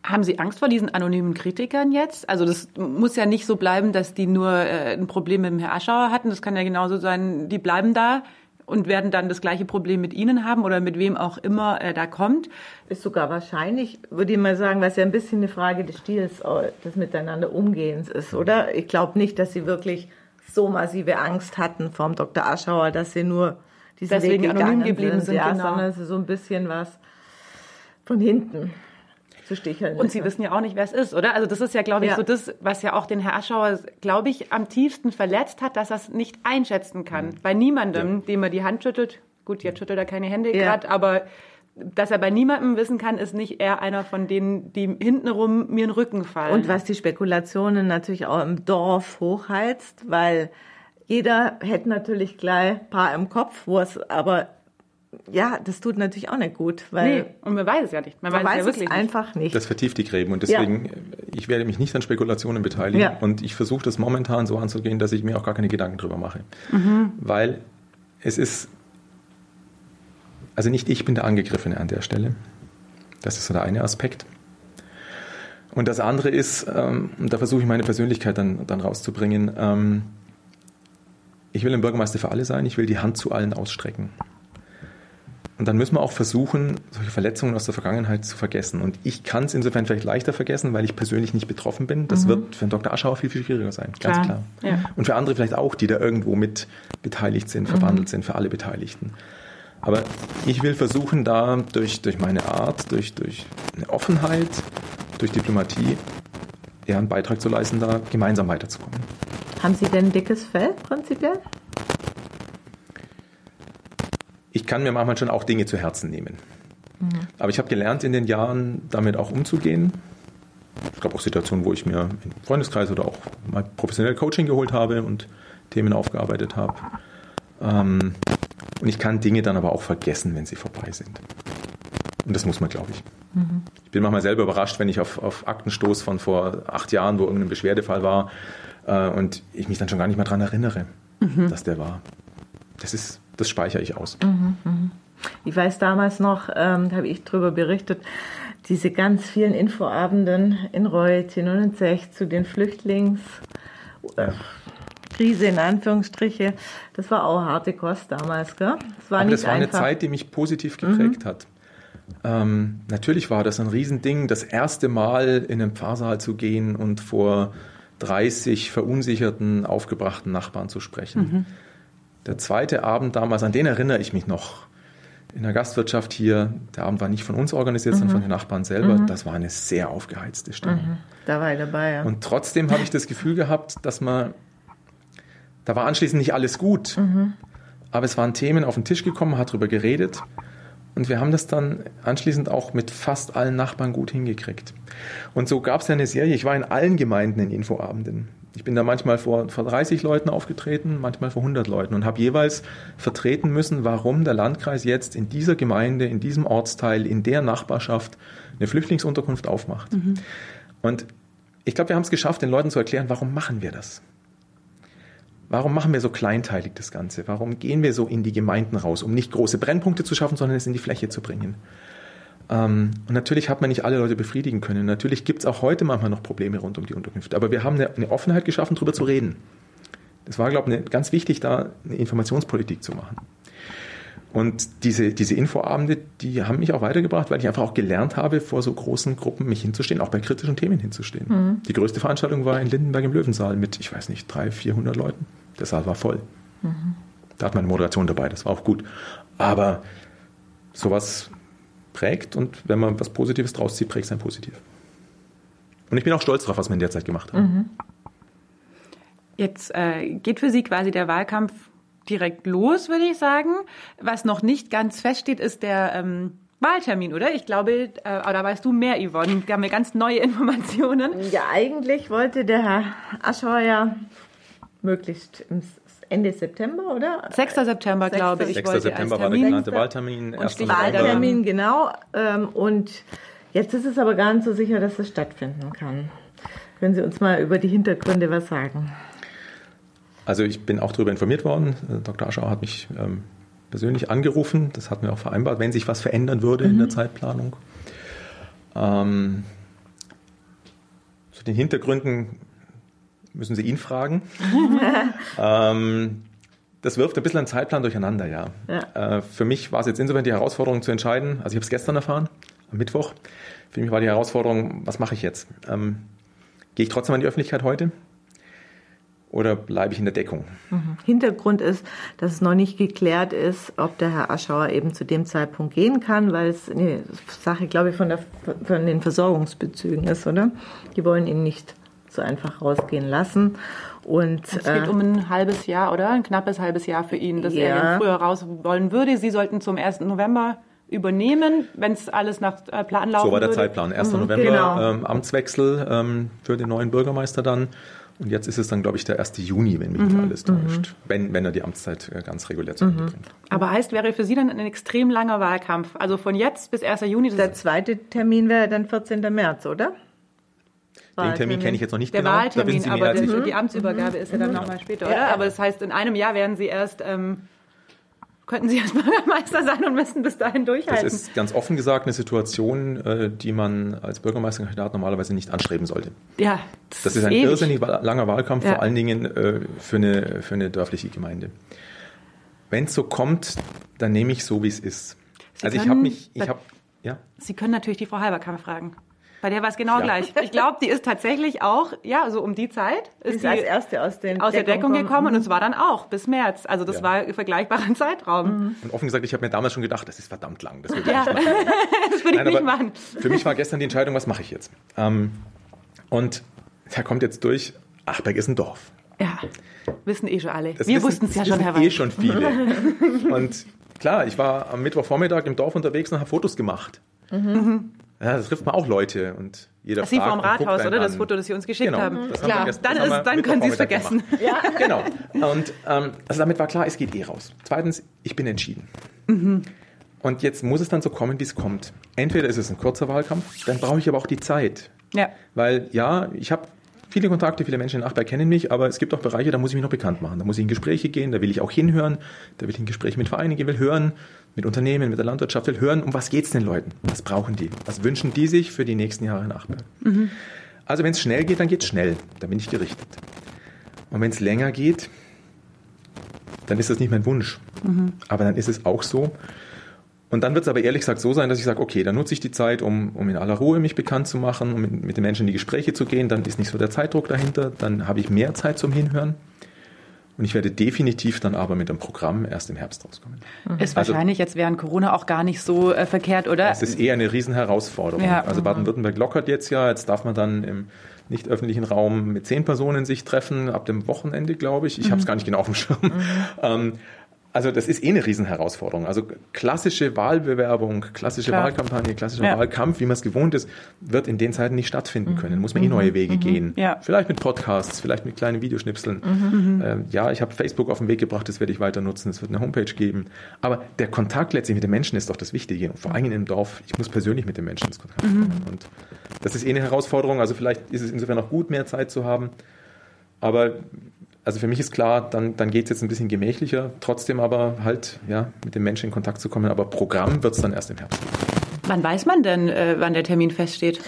S2: Haben Sie Angst vor diesen anonymen Kritikern jetzt? Also das muss ja nicht so bleiben, dass die nur äh, ein Problem mit dem Herr Aschauer hatten. Das kann ja genauso sein, die bleiben da und werden dann das gleiche Problem mit Ihnen haben oder mit wem auch immer äh, da kommt.
S3: Ist sogar wahrscheinlich, würde ich mal sagen, was ja ein bisschen eine Frage des Stils, äh, des Miteinander Umgehens ist, oder? Ich glaube nicht, dass Sie wirklich so massive Angst hatten vom Dr. Aschauer, dass Sie nur diese
S2: Deswegen
S3: Weg
S2: anonym geblieben sind, sind
S3: ja, genau. sondern es ist so ein bisschen was von hinten zu sticheln.
S2: Und Sie wissen ja auch nicht, wer es ist, oder? Also das ist ja, glaube ich, ja. so das, was ja auch den Herr Aschauer, glaube ich, am tiefsten verletzt hat, dass er es nicht einschätzen kann. Mhm. Bei niemandem, ja. dem er die Hand schüttelt. Gut, jetzt schüttelt er keine Hände ja. gerade, aber dass er bei niemandem wissen kann, ist nicht er einer von denen, die hintenrum mir in den Rücken fallen.
S3: Und was die Spekulationen natürlich auch im Dorf hochheizt, weil jeder hätte natürlich gleich ein paar im Kopf, wo es aber ja, das tut natürlich auch nicht gut, weil
S2: nee, und man weiß es ja nicht.
S3: Man, man weiß, weiß, es, ja wirklich einfach nicht.
S4: Das vertieft die Gräben und deswegen ja. ich werde mich nicht an Spekulationen beteiligen ja. und ich versuche das momentan so anzugehen, dass ich mir auch gar keine Gedanken drüber mache, mhm. weil es ist also nicht ich bin der Angegriffene an der Stelle. Das ist so der eine Aspekt. Und das andere ist, ähm, da versuche ich meine Persönlichkeit dann, dann rauszubringen. Ähm, ich will ein Bürgermeister für alle sein, ich will die Hand zu allen ausstrecken. Und dann müssen wir auch versuchen, solche Verletzungen aus der Vergangenheit zu vergessen. Und ich kann es insofern vielleicht leichter vergessen, weil ich persönlich nicht betroffen bin. Das mhm. wird für einen Dr. Aschauer viel, viel schwieriger sein, ganz klar. klar. Ja. Und für andere vielleicht auch, die da irgendwo mit beteiligt sind, verwandelt mhm. sind, für alle Beteiligten. Aber ich will versuchen, da durch, durch meine Art, durch, durch eine Offenheit, durch Diplomatie, eher einen Beitrag zu leisten, da gemeinsam weiterzukommen.
S3: Haben Sie denn dickes Fell prinzipiell?
S4: Ich kann mir manchmal schon auch Dinge zu Herzen nehmen. Mhm. Aber ich habe gelernt in den Jahren, damit auch umzugehen. Es gab auch Situationen, wo ich mir im Freundeskreis oder auch mal professionell Coaching geholt habe und Themen aufgearbeitet habe. Ähm, und ich kann Dinge dann aber auch vergessen, wenn sie vorbei sind. Und das muss man, glaube ich. Mhm. Ich bin manchmal selber überrascht, wenn ich auf, auf Akten stoße von vor acht Jahren, wo irgendein Beschwerdefall war äh, und ich mich dann schon gar nicht mehr daran erinnere, mhm. dass der war. Das ist das speichere ich aus. Mhm,
S3: mhm. Ich weiß damals noch, ähm, habe ich darüber berichtet, diese ganz vielen Infoabenden in Reut 69 zu den Flüchtlings äh, Krise in Anführungsstriche, das war auch harte Kost damals, gell?
S4: Das war, Aber das war eine Zeit, die mich positiv geprägt mhm. hat. Ähm, natürlich war das ein Riesending, das erste Mal in einen Pfarrsaal zu gehen und vor 30 verunsicherten, aufgebrachten Nachbarn zu sprechen. Mhm. Der zweite Abend damals, an den erinnere ich mich noch. In der Gastwirtschaft hier, der Abend war nicht von uns organisiert, mhm. sondern von den Nachbarn selber. Mhm. Das war eine sehr aufgeheizte Stimmung. Mhm.
S3: Da war ich dabei, ja.
S4: Und trotzdem habe ich das Gefühl gehabt, dass man, da war anschließend nicht alles gut, mhm. aber es waren Themen auf den Tisch gekommen, man hat darüber geredet. Und wir haben das dann anschließend auch mit fast allen Nachbarn gut hingekriegt. Und so gab es ja eine Serie, ich war in allen Gemeinden in Infoabenden. Ich bin da manchmal vor, vor 30 Leuten aufgetreten, manchmal vor 100 Leuten und habe jeweils vertreten müssen, warum der Landkreis jetzt in dieser Gemeinde, in diesem Ortsteil, in der Nachbarschaft eine Flüchtlingsunterkunft aufmacht. Mhm. Und ich glaube, wir haben es geschafft, den Leuten zu erklären, warum machen wir das? Warum machen wir so kleinteilig das Ganze? Warum gehen wir so in die Gemeinden raus, um nicht große Brennpunkte zu schaffen, sondern es in die Fläche zu bringen? Ähm, und natürlich hat man nicht alle Leute befriedigen können. Natürlich gibt es auch heute manchmal noch Probleme rund um die Unterkünfte. Aber wir haben eine, eine Offenheit geschaffen, darüber zu reden. Das war, glaube ich, ganz wichtig, da eine Informationspolitik zu machen. Und diese, diese Infoabende, die haben mich auch weitergebracht, weil ich einfach auch gelernt habe, vor so großen Gruppen mich hinzustehen, auch bei kritischen Themen hinzustehen. Mhm. Die größte Veranstaltung war in Lindenberg im Löwensaal mit, ich weiß nicht, 300, 400 Leuten. Der Saal war voll. Mhm. Da hat man eine Moderation dabei, das war auch gut. Aber sowas prägt und wenn man was Positives draus zieht, prägt es ein positiv. Und ich bin auch stolz darauf, was wir in der Zeit gemacht haben. Mhm.
S2: Jetzt äh, geht für Sie quasi der Wahlkampf direkt los, würde ich sagen. Was noch nicht ganz feststeht, ist der ähm, Wahltermin, oder? Ich glaube, äh, da weißt du mehr, Yvonne. Wir haben ja ganz neue Informationen.
S3: Ja, eigentlich wollte der Herr Aschauer ja möglichst im Ende September, oder?
S2: 6. September, glaube ich.
S4: 6. September war der geplante Wahltermin.
S3: Und Wahltermin, genau. Ähm, und jetzt ist es aber gar nicht so sicher, dass es stattfinden kann. Können Sie uns mal über die Hintergründe was sagen?
S4: Also ich bin auch darüber informiert worden. Äh, Dr. Aschauer hat mich ähm, persönlich angerufen. Das hatten wir auch vereinbart, wenn sich was verändern würde mhm. in der mhm. Zeitplanung. Ähm, zu den Hintergründen müssen Sie ihn fragen. ähm, das wirft ein bisschen einen Zeitplan durcheinander, ja. ja. Äh, für mich war es jetzt insofern die Herausforderung zu entscheiden, also ich habe es gestern erfahren, am Mittwoch. Für mich war die Herausforderung, was mache ich jetzt? Ähm, gehe ich trotzdem an die Öffentlichkeit heute? Oder bleibe ich in der Deckung?
S3: Mhm. Hintergrund ist, dass es noch nicht geklärt ist, ob der Herr Aschauer eben zu dem Zeitpunkt gehen kann, weil es eine Sache, glaube ich, von, der, von den Versorgungsbezügen ist, oder? Die wollen ihn nicht so einfach rausgehen lassen. Und,
S2: es geht äh, um ein halbes Jahr, oder? Ein knappes halbes Jahr für ihn, dass ja. er früher raus wollen würde. Sie sollten zum 1. November übernehmen, wenn es alles nach äh, Plan laufen
S4: So war der
S2: würde.
S4: Zeitplan. 1. Mhm, November genau. ähm, Amtswechsel ähm, für den neuen Bürgermeister dann. Und jetzt ist es dann, glaube ich, der 1. Juni, wenn mich nicht mhm. alles täuscht, mhm. wenn, wenn er die Amtszeit äh, ganz regulär zu Ende mhm. bringt.
S2: Aber heißt, wäre für Sie dann ein extrem langer Wahlkampf? Also von jetzt bis 1. Juni?
S3: Der zweite Termin wäre dann 14. März, oder?
S4: Den Termin kenne ich jetzt noch nicht
S2: der
S4: genau.
S2: Wahltermin, aber die, die Amtsübergabe mhm. ist ja dann nochmal später, oder? Ja. Aber das heißt, in einem Jahr werden Sie erst... Ähm, könnten Sie als Bürgermeister sein und müssten bis dahin durchhalten.
S4: Das ist ganz offen gesagt eine Situation, äh, die man als Bürgermeisterkandidat normalerweise nicht anstreben sollte.
S2: Ja,
S4: das, das ist ein ewig. irrsinnig langer Wahlkampf, ja. vor allen Dingen äh, für, eine, für eine dörfliche Gemeinde. Wenn es so kommt, dann nehme ich so, wie es ist.
S2: Sie also ich habe mich, ich habe, ja. Sie können natürlich die Frau Halberkammer fragen. Bei der war es genau ja. gleich. Ich glaube, die ist tatsächlich auch, ja, so um die Zeit ist,
S3: ist die als erste aus, den
S2: aus der Deckung gekommen mhm. und es war dann auch bis März. Also das ja. war ein vergleichbarer Zeitraum.
S4: Mhm. Und offen gesagt, ich habe mir damals schon gedacht, das ist verdammt lang. Das
S2: würde ja. ich, das würde ich Nein, nicht machen.
S4: Für mich war gestern die Entscheidung, was mache ich jetzt? Ähm, und da kommt jetzt durch, Achberg ist ein Dorf.
S2: Ja, wissen eh schon alle. Das Wir wussten es ja schon, Herr
S4: Weiß. eh schon viele. und klar, ich war am Mittwochvormittag im Dorf unterwegs und habe Fotos gemacht. Mhm. Ja, das trifft man auch Leute und jeder
S2: das fragt. Sie vom Rathaus, oder? Das Foto, das Sie uns geschickt genau, haben. Klar, haben dann, ist, dann können Sie es vergessen.
S4: Ja. Genau. Und ähm, also damit war klar, es geht eh raus. Zweitens, ich bin entschieden. Mhm. Und jetzt muss es dann so kommen, wie es kommt. Entweder ist es ein kurzer Wahlkampf, dann brauche ich aber auch die Zeit.
S2: Ja.
S4: Weil ja, ich habe viele Kontakte, viele Menschen in Achberg kennen mich, aber es gibt auch Bereiche, da muss ich mich noch bekannt machen. Da muss ich in Gespräche gehen, da will ich auch hinhören, da will ich in Gespräche mit Vereinen gehen, will hören, mit Unternehmen, mit der Landwirtschaft, will hören, um was geht es den Leuten? Was brauchen die? Was wünschen die sich für die nächsten Jahre in Achberg? Mhm. Also wenn es schnell geht, dann geht es schnell. Da bin ich gerichtet. Und wenn es länger geht, dann ist das nicht mein Wunsch. Mhm. Aber dann ist es auch so. Und dann wird es aber ehrlich gesagt so sein, dass ich sage, okay, dann nutze ich die Zeit, um, um in aller Ruhe mich bekannt zu machen, um mit, mit den Menschen in die Gespräche zu gehen. Dann ist nicht so der Zeitdruck dahinter. Dann habe ich mehr Zeit zum Hinhören. Und ich werde definitiv dann aber mit dem Programm erst im Herbst rauskommen.
S2: Ist also, wahrscheinlich jetzt während Corona auch gar nicht so äh, verkehrt, oder?
S4: Es ist eher eine Riesenherausforderung. Ja. Also Baden-Württemberg lockert jetzt ja. Jetzt darf man dann im nicht öffentlichen Raum mit zehn Personen sich treffen, ab dem Wochenende, glaube ich. Ich mhm. habe es gar nicht genau auf dem Schirm. Mhm. Ähm, also das ist eh eine Riesenherausforderung. Also klassische Wahlbewerbung, klassische Klar. Wahlkampagne, klassischer ja. Wahlkampf, wie man es gewohnt ist, wird in den Zeiten nicht stattfinden mhm. können. Muss man eh neue Wege mhm. gehen. Ja. Vielleicht mit Podcasts, vielleicht mit kleinen Videoschnipseln. Mhm. Ähm, ja, ich habe Facebook auf den Weg gebracht, das werde ich weiter nutzen. Es wird eine Homepage geben. Aber der Kontakt letztlich mit den Menschen ist doch das Wichtige. Und vor allem im Dorf, ich muss persönlich mit den Menschen ins Kontakt kommen. Mhm. Und das ist eh eine Herausforderung. Also vielleicht ist es insofern auch gut, mehr Zeit zu haben. Aber also für mich ist klar, dann, dann geht es jetzt ein bisschen gemächlicher, trotzdem aber halt ja, mit den Menschen in Kontakt zu kommen. Aber Programm wird es dann erst im Herbst.
S2: Wann weiß man denn, äh, wann der Termin feststeht?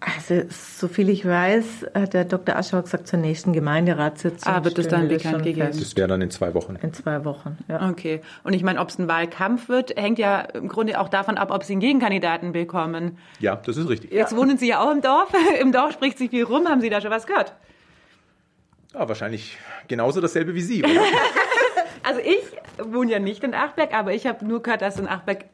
S3: Also, soviel ich weiß, hat der Dr. Aschauer gesagt, zur nächsten Gemeinderatssitzung.
S2: Ah, wird es dann bekannt gegeben?
S4: Das wäre dann in zwei Wochen.
S3: In zwei Wochen, ja.
S2: Okay. Und ich meine, ob es ein Wahlkampf wird, hängt ja im Grunde auch davon ab, ob Sie einen Gegenkandidaten bekommen.
S4: Ja, das ist richtig.
S2: Jetzt ja. wohnen Sie ja auch im Dorf. Im Dorf spricht sich viel rum. Haben Sie da schon was gehört?
S4: Ja, wahrscheinlich genauso dasselbe wie Sie, oder?
S2: also ich wohne ja nicht in Achberg, aber ich habe nur gehört, dass in Achberg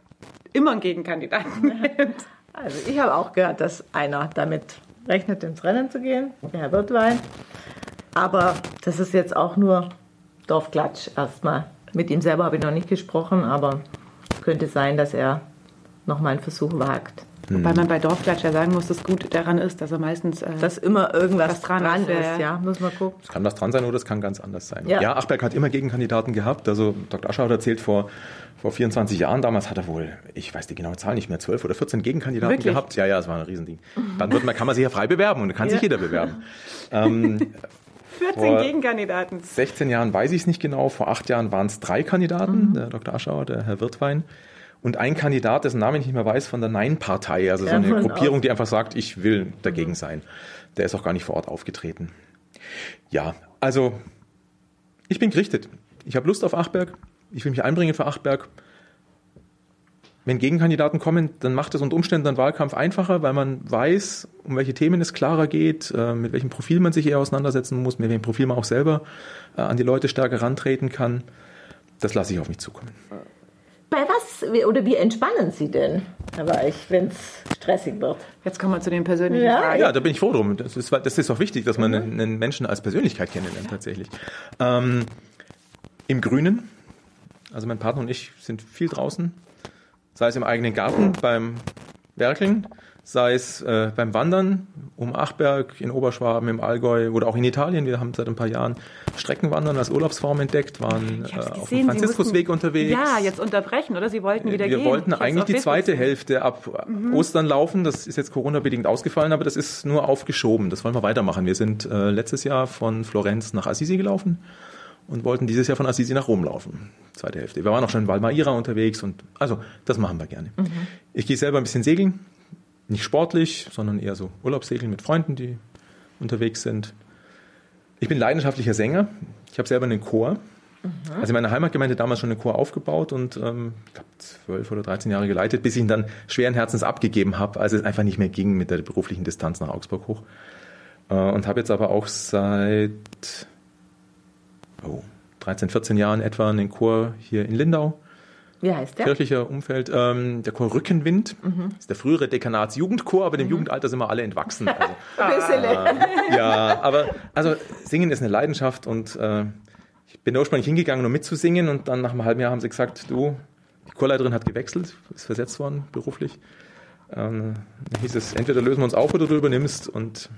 S2: immer einen Gegenkandidaten gibt.
S3: Also ich habe auch gehört, dass einer damit rechnet, ins Rennen zu gehen, der Herr Wirtwein. Aber das ist jetzt auch nur Dorfklatsch erstmal. Mit ihm selber habe ich noch nicht gesprochen, aber könnte sein, dass er noch mal einen Versuch wagt.
S2: Wobei man bei Dorfklatsch ja sagen muss, dass gut daran ist, dass er meistens. Äh,
S3: Dass immer irgendwas
S2: Was dran
S3: dran,
S2: ist, ja,
S3: ist,
S2: ja.
S3: ja. Muss man gucken.
S4: Es kann was dran sein oder es kann ganz anders sein.
S3: Ja.
S4: Ja, Achberg hat immer Gegenkandidaten gehabt. Also Dr. Ascher hat erzählt, vor, vor 24 Jahren damals hat er wohl, ich weiß die genaue Zahl nicht mehr, 12 oder 14 Gegenkandidaten
S2: Wirklich?
S4: gehabt. Ja, ja, es war ein Riesending. Dann wird man, kann man sich ja frei bewerben und dann kann sich jeder bewerben. Ähm,
S2: 14
S4: vor-
S2: Gegenkandidaten.
S4: 16 Jahren weiß ich es nicht genau. Vor acht Jahren waren es drei Kandidaten, der Dr. Aschauer, der Herr Wirtwein. Und ein Kandidat, dessen Namen ich nicht mehr weiß, von der Nein-Partei, also so
S3: Ja,
S4: eine
S3: von
S4: Gruppierung, die einfach sagt, ich will dagegen sein. Der ist auch gar nicht vor Ort aufgetreten. Ja, also ich bin gerichtet. Ich habe Lust auf Achberg. Ich will mich einbringen für Achberg. Wenn Gegenkandidaten kommen, dann macht es unter Umständen einen Wahlkampf einfacher, weil man weiß, um welche Themen es klarer geht, äh, mit welchem Profil man sich eher auseinandersetzen muss, mit welchem Profil man auch selber äh, an die Leute stärker rantreten kann. Das lasse ich auf mich zukommen.
S3: Bei was oder wie entspannen Sie denn, Herr Weich, wenn es stressig wird?
S2: Jetzt kommen wir zu den persönlichen
S3: Ja.
S2: Fragen.
S4: Ja, da bin ich froh drum. Das ist, das ist auch wichtig, dass man einen, einen Menschen als Persönlichkeit kennenlernt tatsächlich. Ähm, Im Grünen, also mein Partner und ich sind viel draußen, sei es im eigenen Garten beim Werkeln, sei es äh, beim Wandern um Achberg in Oberschwaben, im Allgäu oder auch in Italien. Wir haben seit ein paar Jahren Streckenwandern als Urlaubsform entdeckt, waren äh, auf dem Franziskusweg unterwegs.
S2: Ja, jetzt unterbrechen, oder? Sie wollten wieder
S4: wir
S2: gehen.
S4: wollten
S2: Ich
S4: eigentlich die zweite. Hälfte ab Ostern laufen. Das ist jetzt Corona-bedingt ausgefallen, aber das ist nur aufgeschoben. Das wollen wir weitermachen. Wir sind äh, letztes Jahr von Florenz nach Assisi gelaufen und wollten dieses Jahr von Assisi nach Rom laufen. Zweite Hälfte. Wir waren auch schon in Valmaira unterwegs und also das machen wir gerne. Ich gehe selber ein bisschen segeln. Nicht sportlich, sondern eher so Urlaubssegeln mit Freunden, die unterwegs sind. Ich bin leidenschaftlicher Sänger. Ich habe selber einen Chor. Also in meiner Heimatgemeinde damals schon einen Chor aufgebaut und ähm, ich glaube zwölf oder 13 Jahre geleitet, bis ich ihn dann schweren Herzens abgegeben habe, als es einfach nicht mehr ging mit der beruflichen Distanz nach Augsburg hoch. Äh, und habe jetzt aber auch seit oh, 13, 14 Jahren etwa einen Chor hier in Lindau,
S3: Wie heißt der?
S4: kirchlicher Umfeld. Ähm, der Chor Rückenwind ist der frühere Dekanatsjugendchor, aber dem Jugendalter sind wir alle entwachsen. Also, ja, aber also Singen ist eine Leidenschaft und äh, ich bin da ursprünglich hingegangen, um mitzusingen und dann nach einem halben Jahr haben sie gesagt, du, die Chorleiterin hat gewechselt, ist versetzt worden beruflich. Ähm, dann hieß es, entweder lösen wir uns auf oder du übernimmst und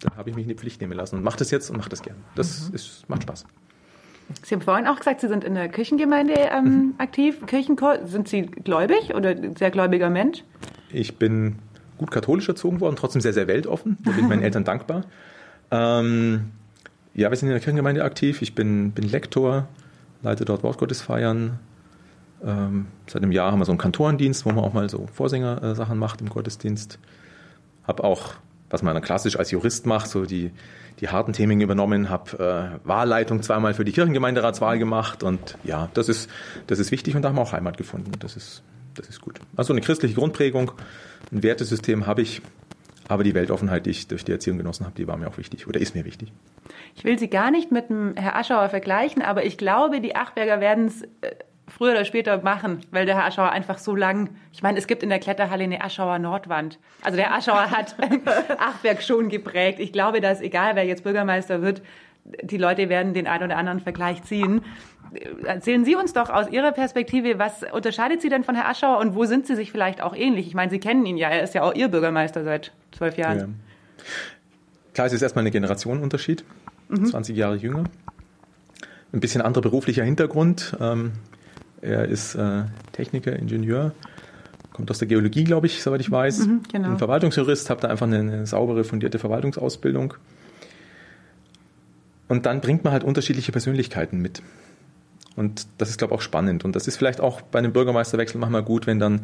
S4: dann habe ich mich in die Pflicht nehmen lassen und mache das jetzt und mache das gern. Das ist, macht Spaß.
S2: Sie haben vorhin auch gesagt, Sie sind in der Kirchengemeinde ähm, aktiv. Kirchenchor, sind Sie gläubig oder sehr gläubiger Mensch?
S4: Ich bin gut katholisch erzogen worden, trotzdem sehr, sehr weltoffen. Da bin ich meinen Eltern dankbar. Ähm, ja, wir sind in der Kirchengemeinde aktiv. Ich bin, bin Lektor, leite dort Wortgottesfeiern. Ähm, seit einem Jahr haben wir so einen Kantorendienst, wo man auch mal so Vorsänger-Sachen macht im Gottesdienst. Habe auch, was man dann klassisch als Jurist macht, so die, die harten Themen übernommen, habe äh, Wahlleitung zweimal für die Kirchengemeinderatswahl gemacht und ja, das ist, das ist wichtig und da haben wir auch Heimat gefunden. Das ist, das ist gut. Also eine christliche Grundprägung, ein Wertesystem habe ich, aber die Weltoffenheit, die ich durch die Erziehung genossen habe, die war mir auch wichtig oder ist mir wichtig.
S2: Ich will Sie gar nicht mit dem Herr Aschauer vergleichen, aber ich glaube, die Achberger werden es äh, früher oder später machen, weil der Herr Aschauer einfach so lang. Ich meine, es gibt in der Kletterhalle eine Aschauer Nordwand. Also der Aschauer hat Achberg schon geprägt. Ich glaube, dass egal wer jetzt Bürgermeister wird, die Leute werden den einen oder anderen Vergleich ziehen. Erzählen Sie uns doch aus Ihrer Perspektive, was unterscheidet Sie denn von Herrn Aschauer und wo sind Sie sich vielleicht auch ähnlich? Ich meine, Sie kennen ihn ja, er ist ja auch Ihr Bürgermeister seit zwölf Jahren.
S4: Ja. Klar, es ist erstmal ein Generationenunterschied, 20 Jahre jünger. Ein bisschen anderer beruflicher Hintergrund. Ähm, er ist äh, Techniker, Ingenieur, kommt aus der Geologie, glaube ich, soweit ich weiß.
S2: genau.
S4: Ein Verwaltungsjurist, habe da einfach eine, eine saubere, fundierte Verwaltungsausbildung. Und dann bringt man halt unterschiedliche Persönlichkeiten mit. Und das ist, glaube ich, auch spannend. Und das ist vielleicht auch bei einem Bürgermeisterwechsel manchmal gut, wenn dann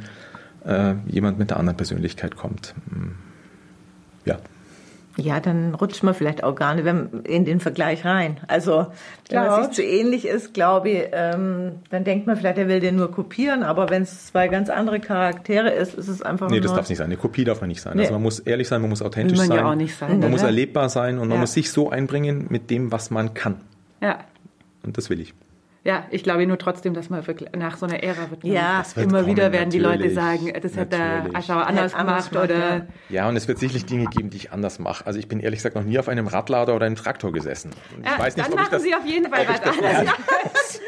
S4: äh, jemand mit einer anderen Persönlichkeit kommt. Hm. Ja.
S3: Ja, dann rutscht man vielleicht auch gar nicht in den Vergleich rein. Also, wenn man
S2: Klar.
S3: sich zu ähnlich ist, glaube ich, ähm, dann denkt man vielleicht, er will den nur kopieren, aber wenn es zwei ganz andere Charaktere ist, ist es einfach
S4: Nee,
S3: nur...
S4: das darf nicht sein. Eine Kopie darf man nicht sein.
S3: Nee.
S4: Also man muss ehrlich sein, man muss authentisch
S2: man ja
S4: sein.
S2: auch nicht sein,
S4: Man
S2: oder?
S4: muss erlebbar sein und man
S2: Ja.
S4: muss sich so einbringen mit dem, was man kann.
S2: Ja.
S4: Und das will ich.
S2: Ja, ich glaube nur trotzdem, dass man wirklich nach so einer Ära wird. man
S3: Ja, das
S4: wird
S2: immer
S4: kommen,
S2: wieder werden die Leute sagen, das hat der. Aschauer anders
S3: anders
S2: gemacht
S3: gemacht,
S2: oder
S4: Ja, und es wird sicherlich Dinge geben, die ich anders mache. Also ich bin ehrlich gesagt noch nie auf einem Radlader oder einem Traktor gesessen. Und ich
S2: Ja,
S4: weiß nicht,
S2: dann
S4: ob ich
S2: machen
S4: das,
S2: Sie auf jeden Fall was anderes.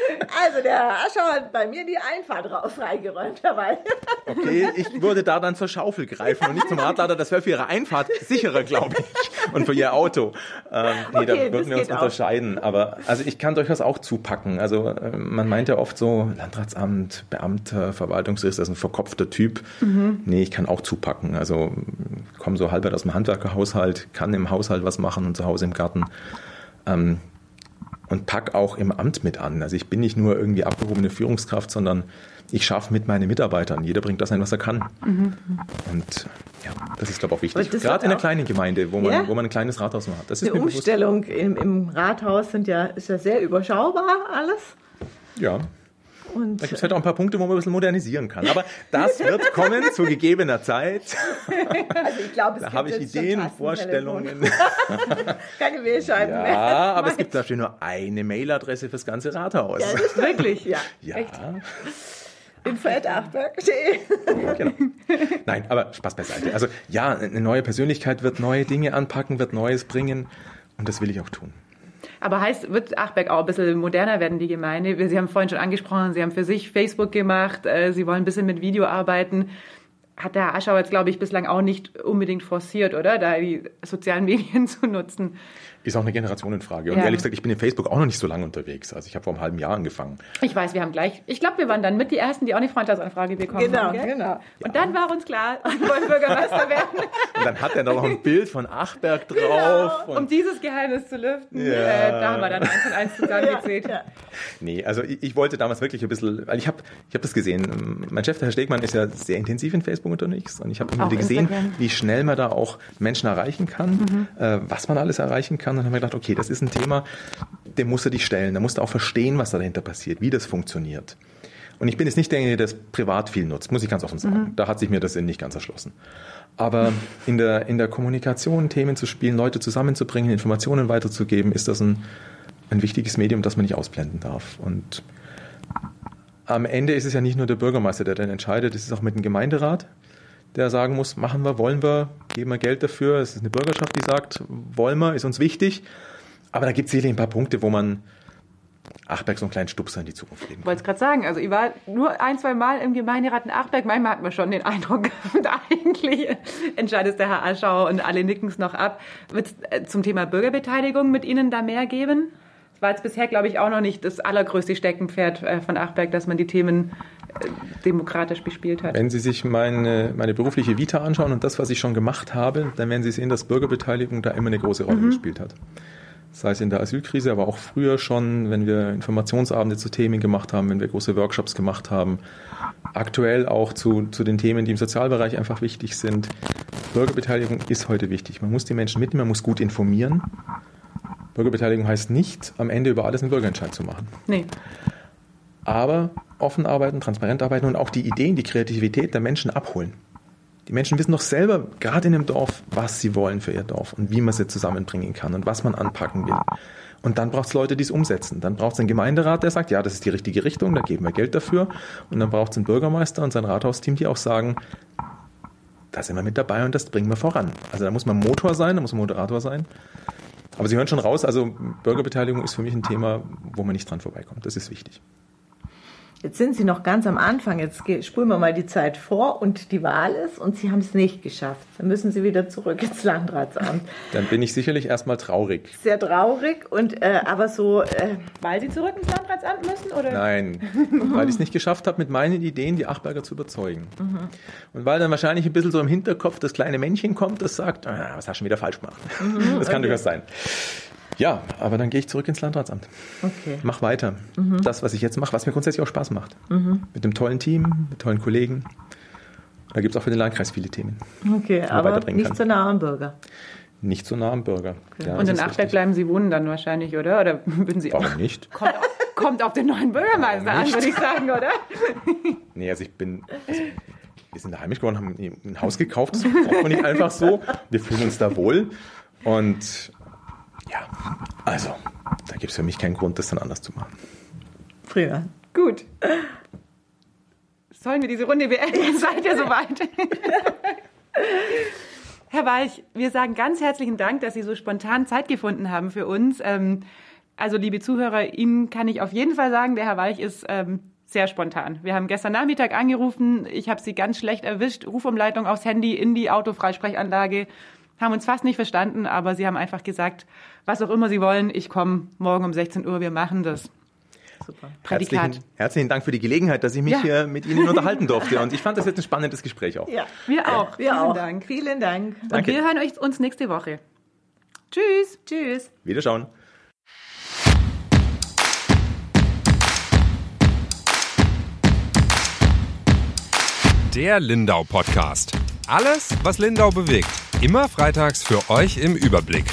S3: Also der Ascher hat bei mir die Einfahrt raus freigeräumt dabei.
S4: Okay, ich würde da dann zur Schaufel greifen und nicht zum Radlader. Das wäre für Ihre Einfahrt sicherer, glaube ich. Und für Ihr Auto. Ähm, nee, da
S3: Okay, das
S4: würden wir uns
S3: geht auch.
S4: unterscheiden. Aber also ich kann durchaus auch zupacken. Also äh, man meint ja oft so, Landratsamt, Beamter, Verwaltungsrichter, das ist ein verkopfter Typ. Nee, ich kann auch zupacken. Also komme so halb aus dem Handwerkerhaushalt, kann im Haushalt was machen und zu Hause im Garten. Ähm, und pack auch im Amt mit an. Also ich bin nicht nur irgendwie abgehobene Führungskraft, sondern ich schaffe mit meinen Mitarbeitern. Jeder bringt das ein, was er kann. Und ja, das ist, glaube ich, auch wichtig. Gerade in einer kleinen Gemeinde, wo man,
S3: Ja.
S4: wo man ein kleines Rathaus noch hat. Das ist
S3: Eine. Umstellung im, im Rathaus sind ja, ist ja sehr überschaubar alles.
S4: Ja,
S3: Und
S4: da gibt es halt auch ein paar Punkte, wo man ein bisschen modernisieren kann. Aber das wird kommen zu gegebener Zeit.
S3: also ich glaube, es
S4: Da habe ich Ideen. Vorstellungen.
S3: Keine Wählscheiben mehr.
S4: Ja, aber es gibt Beispiel nur eine Mailadresse fürs ganze Rathaus.
S3: Ja, das wirklich, ja.
S4: Ja,
S3: Info.achberg.de.
S4: genau. Nein, aber Spaß beiseite. Also ja, eine neue Persönlichkeit wird neue Dinge anpacken, wird Neues bringen und das will ich auch tun.
S2: Aber heißt, wird Achberg auch ein bisschen moderner werden, die Gemeinde? Sie haben vorhin schon angesprochen, Sie haben für sich Facebook gemacht, äh, Sie wollen ein bisschen mit Video arbeiten. Hat der Herr Aschau jetzt, glaube ich, bislang auch nicht unbedingt forciert, oder? Da die sozialen Medien zu nutzen.
S4: Ist auch eine Generationenfrage. Und
S2: Ja.
S4: ehrlich gesagt, ich bin in Facebook auch noch nicht so lange unterwegs. Also ich habe vor einem halben Jahr angefangen.
S2: Ich weiß, wir haben gleich, ich glaube, wir waren dann mit die Ersten, die auch eine Freundschaftsanfrage bekommen
S3: Genau,
S2: haben. gell?
S3: genau.
S2: Und dann war uns klar, Sie wollen Bürgermeister werden.
S4: Und dann hat er da noch ein Bild von Achberg drauf.
S2: Um
S4: Und
S2: dieses Geheimnis zu lüften,
S4: Ja.
S2: äh, da haben wir dann eins und eins zusammengezählt.
S3: Ja.
S4: nee, also ich, ich wollte damals wirklich ein bisschen, weil ich habe ich hab das gesehen. Mein Chef, der Herr Stegmann, ist ja sehr intensiv in Facebook unterwegs. Und ich habe immer gesehen,
S2: Instagram.
S4: wie schnell man da auch Menschen erreichen kann, äh, was man alles erreichen kann. Und dann habe ich gedacht, okay, das ist ein Thema, dem musst du dich stellen. Da musst du auch verstehen, was da dahinter passiert, wie das funktioniert. Und ich bin jetzt nicht derjenige, der das privat viel nutzt, muss ich ganz offen sagen. Da hat sich mir das nicht ganz erschlossen. Aber in der, in der Kommunikation Themen zu spielen, Leute zusammenzubringen, Informationen weiterzugeben, ist das ein, ein wichtiges Medium, das man nicht ausblenden darf. Und am Ende ist es ja nicht nur der Bürgermeister, der dann entscheidet, es ist auch mit dem Gemeinderat, der sagen muss, machen wir, wollen wir, geben wir Geld dafür. Es ist eine Bürgerschaft, die sagt, wollen wir, ist uns wichtig. Aber da gibt es sicherlich ein paar Punkte, wo man Achberg so einen kleinen Stupser in die Zukunft geben
S2: Ich
S4: kann.
S2: wollte es gerade sagen, also ich war nur ein, zwei Mal im Gemeinderat in Achberg. Manchmal hat man schon den Eindruck, und eigentlich entscheidet es der Herr Aschau und alle nicken es noch ab. Wird es zum Thema Bürgerbeteiligung mit Ihnen da mehr geben? War jetzt bisher, glaube ich, auch noch nicht das allergrößte Steckenpferd äh, von Achberg, dass man die Themen äh, demokratisch bespielt hat.
S4: Wenn Sie sich meine, meine berufliche Vita anschauen und das, was ich schon gemacht habe, dann werden Sie sehen, dass Bürgerbeteiligung da immer eine große Rolle gespielt hat. Sei es in der Asylkrise, aber auch früher schon, wenn wir Informationsabende zu Themen gemacht haben, wenn wir große Workshops gemacht haben. Aktuell auch zu, zu den Themen, die im Sozialbereich einfach wichtig sind. Bürgerbeteiligung ist heute wichtig. Man muss die Menschen mitnehmen, man muss gut informieren. Bürgerbeteiligung heißt nicht, am Ende über alles einen Bürgerentscheid zu machen
S2: Nee.
S4: Aber offen arbeiten, transparent arbeiten und auch die Ideen, die Kreativität der Menschen abholen. Die Menschen wissen doch selber, gerade in einem Dorf, was sie wollen für ihr Dorf und wie man sie zusammenbringen kann und was man anpacken will. Und dann braucht es Leute, die es umsetzen. Dann braucht es einen Gemeinderat, der sagt, ja, das ist die richtige Richtung, da geben wir Geld dafür. Und dann braucht es einen Bürgermeister und sein Rathausteam, die auch sagen, da sind wir mit dabei und das bringen wir voran. Also da muss man Motor sein, da muss man Moderator sein. Aber Sie hören schon raus, also Bürgerbeteiligung ist für mich ein Thema, wo man nicht dran vorbeikommt. Das ist wichtig.
S3: Jetzt sind Sie noch ganz am Anfang. Jetzt spulen wir mal die Zeit vor und die Wahl ist und Sie haben es nicht geschafft. Dann müssen Sie wieder zurück ins Landratsamt.
S4: Dann bin ich sicherlich erstmal traurig.
S3: Sehr traurig und äh, aber so äh,
S2: Weil Sie zurück ins Landratsamt müssen? Oder?
S4: Nein, weil ich es nicht geschafft habe, mit meinen Ideen die Achberger zu überzeugen. Und weil dann wahrscheinlich ein bisschen so im Hinterkopf das kleine Männchen kommt, das sagt, ah, was hast du schon wieder falsch gemacht. das kann durchaus sein. Ja, aber dann gehe ich zurück ins Landratsamt.
S3: okay.
S4: Mach weiter. Das, was ich jetzt mache, was mir grundsätzlich auch Spaß macht. Mit einem tollen Team, mit tollen Kollegen. Da gibt es auch für den Landkreis viele Themen.
S3: Okay, aber nicht so nah am Bürger.
S4: Nicht so nah am Bürger. Ja,
S2: Und in Achberg bleiben Sie wohnen dann wahrscheinlich, oder? Oder würden Sie auch?
S4: Warum nicht?
S2: Kommt, auf- kommt auf den neuen Bürgermeister an, würde ich sagen, oder?
S4: Nee, also ich bin. Also wir sind da heimisch geworden, haben ein Haus gekauft, das braucht man nicht einfach so. Wir fühlen uns da wohl. Und ja, also, da gibt es für mich keinen Grund, das dann anders zu machen.
S3: Prima.
S2: Gut. Sollen wir diese Runde beenden? Seid ihr soweit? Herr Walch, wir sagen ganz herzlichen Dank, dass Sie so spontan Zeit gefunden haben für uns. Ähm, Also, liebe Zuhörer, Ihnen kann ich auf jeden Fall sagen, der Herr Weich ist ähm, sehr spontan. Wir haben gestern Nachmittag angerufen, ich habe Sie ganz schlecht erwischt, Rufumleitung aufs Handy in die Autofreisprechanlage, haben uns fast nicht verstanden, aber Sie haben einfach gesagt, was auch immer Sie wollen, ich komme morgen um 16 Uhr, wir machen das.
S4: Super. Herzlichen, herzlichen, Dank für die Gelegenheit, dass ich mich ja. hier mit Ihnen unterhalten durfte. Und ich fand das jetzt ein spannendes Gespräch auch.
S2: Ja, wir auch.
S3: Wir Vielen auch. Dank. Vielen Dank.
S2: Danke. Und wir hören uns nächste Woche. Tschüss. Tschüss.
S4: Wiederschauen.
S1: Der Lindau Podcast. Alles, was Lindau bewegt. Immer freitags für euch im Überblick.